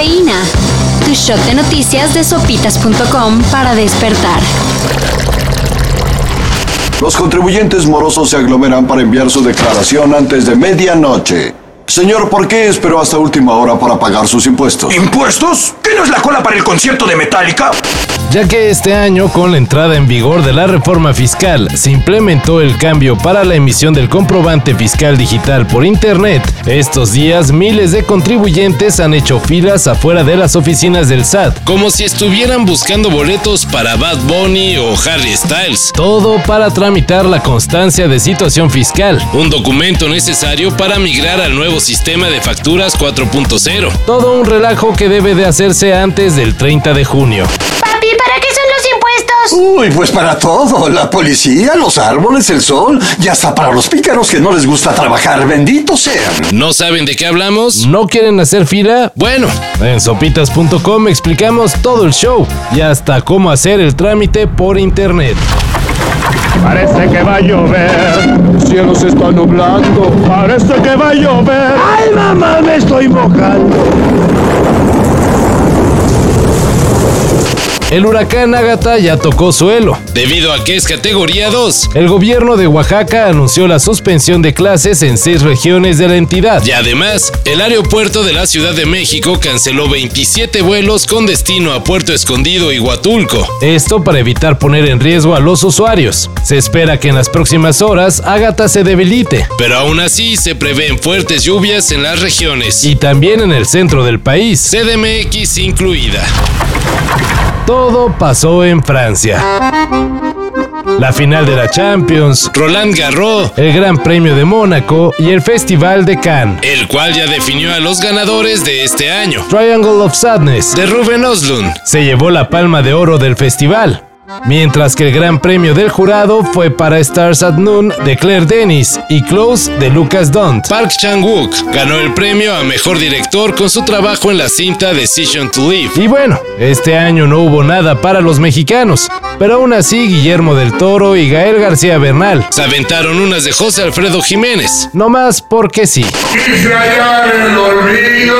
Cafeína. Tu shot de noticias de sopitas.com para despertar. Los contribuyentes morosos se aglomeran para enviar su declaración antes de medianoche. Señor, ¿por qué esperó hasta última hora para pagar sus impuestos? ¿Impuestos? ¿Qué no es la cola para el concierto de Metallica? Ya que este año, con la entrada en vigor de la reforma fiscal, se implementó el cambio para la emisión del comprobante fiscal digital por Internet. Estos días, miles de contribuyentes han hecho filas afuera de las oficinas del SAT, como si estuvieran buscando boletos para Bad Bunny o Harry Styles. Todo para tramitar la constancia de situación fiscal, un documento necesario para migrar al nuevo sistema de facturas 4.0. Todo un relajo que debe de hacerse antes del 30 de junio. Uy, pues para todo. La policía, los árboles, el sol y hasta para los pícaros que no les gusta trabajar. Benditos sean. ¿No saben de qué hablamos? ¿No quieren hacer fila? Bueno, en sopitas.com explicamos todo el show y hasta cómo hacer el trámite por internet. Parece que va a llover, cielo se está nublando, parece que va a llover. Ay, mamá, me estoy mojando. El huracán Ágata ya tocó suelo. Debido a que es categoría 2, el gobierno de Oaxaca anunció la suspensión de clases en seis regiones de la entidad. Y además, el aeropuerto de la Ciudad de México canceló 27 vuelos con destino a Puerto Escondido y Huatulco. Esto para evitar poner en riesgo a los usuarios. Se espera que en las próximas horas Ágata se debilite, pero aún así se prevén fuertes lluvias en las regiones y también en el centro del país, CDMX incluida. Todo pasó en Francia. La final de la Champions, Roland Garros, el Gran Premio de Mónaco y el Festival de Cannes, el cual ya definió a los ganadores de este año. Triangle of Sadness de Ruben Oslund se llevó la palma de oro del festival. Mientras que el gran premio del jurado fue para Stars at Noon de Claire Denis y Close de Lucas Dunt. Park Chan-wook ganó el premio a mejor director con su trabajo en la cinta Decision to Live. Y bueno, este año no hubo nada para los mexicanos, pero aún así Guillermo del Toro y Gael García Bernal se aventaron unas de José Alfredo Jiménez, no más porque sí. Quise hallar el olvido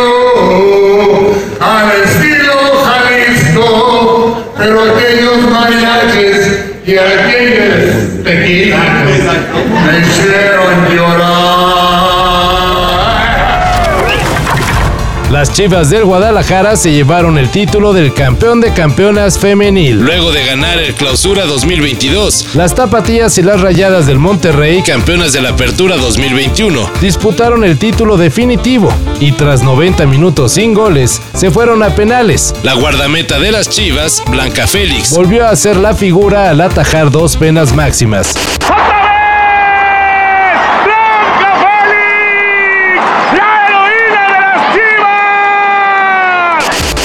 al estilo Jalisco, pero aquellos mariachis y aquellos tequilas me hicieron llorar. Las Chivas del Guadalajara se llevaron el título del campeón de campeonas femenil. Luego de ganar el Clausura 2022, las Tapatías y las Rayadas del Monterrey, campeonas de la Apertura 2021, disputaron el título definitivo y tras 90 minutos sin goles, se fueron a penales. La guardameta de las Chivas, Blanca Félix, volvió a ser la figura al atajar dos penas máximas.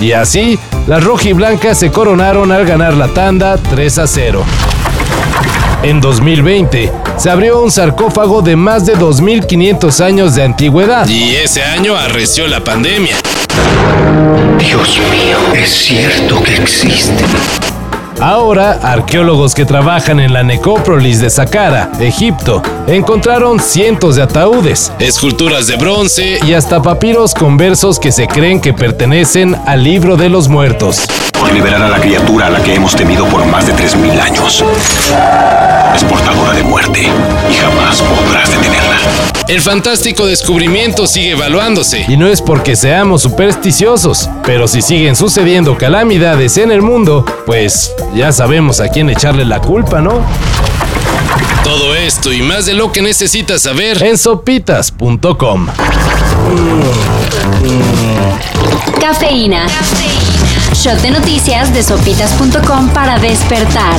Y así, las rojiblancas se coronaron al ganar la tanda 3 a 0. En 2020, se abrió un sarcófago de más de 2.500 años de antigüedad. Y ese año arreció la pandemia. Dios mío, es cierto que existe. Ahora, arqueólogos que trabajan en la necrópolis de Saqqara, Egipto, encontraron cientos de ataúdes, esculturas de bronce y hasta papiros con versos que se creen que pertenecen al libro de los muertos. Por liberar a la criatura a la que hemos temido por más de 3.000 años. Es portadora de muerte y jamás detenerla. El fantástico descubrimiento sigue evaluándose. Y no es porque seamos supersticiosos, pero si siguen sucediendo calamidades en el mundo, pues ya sabemos a quién echarle la culpa, ¿no? Todo esto y más de lo que necesitas saber en sopitas.com. Cafeína. Shot de noticias de sopitas.com para despertar.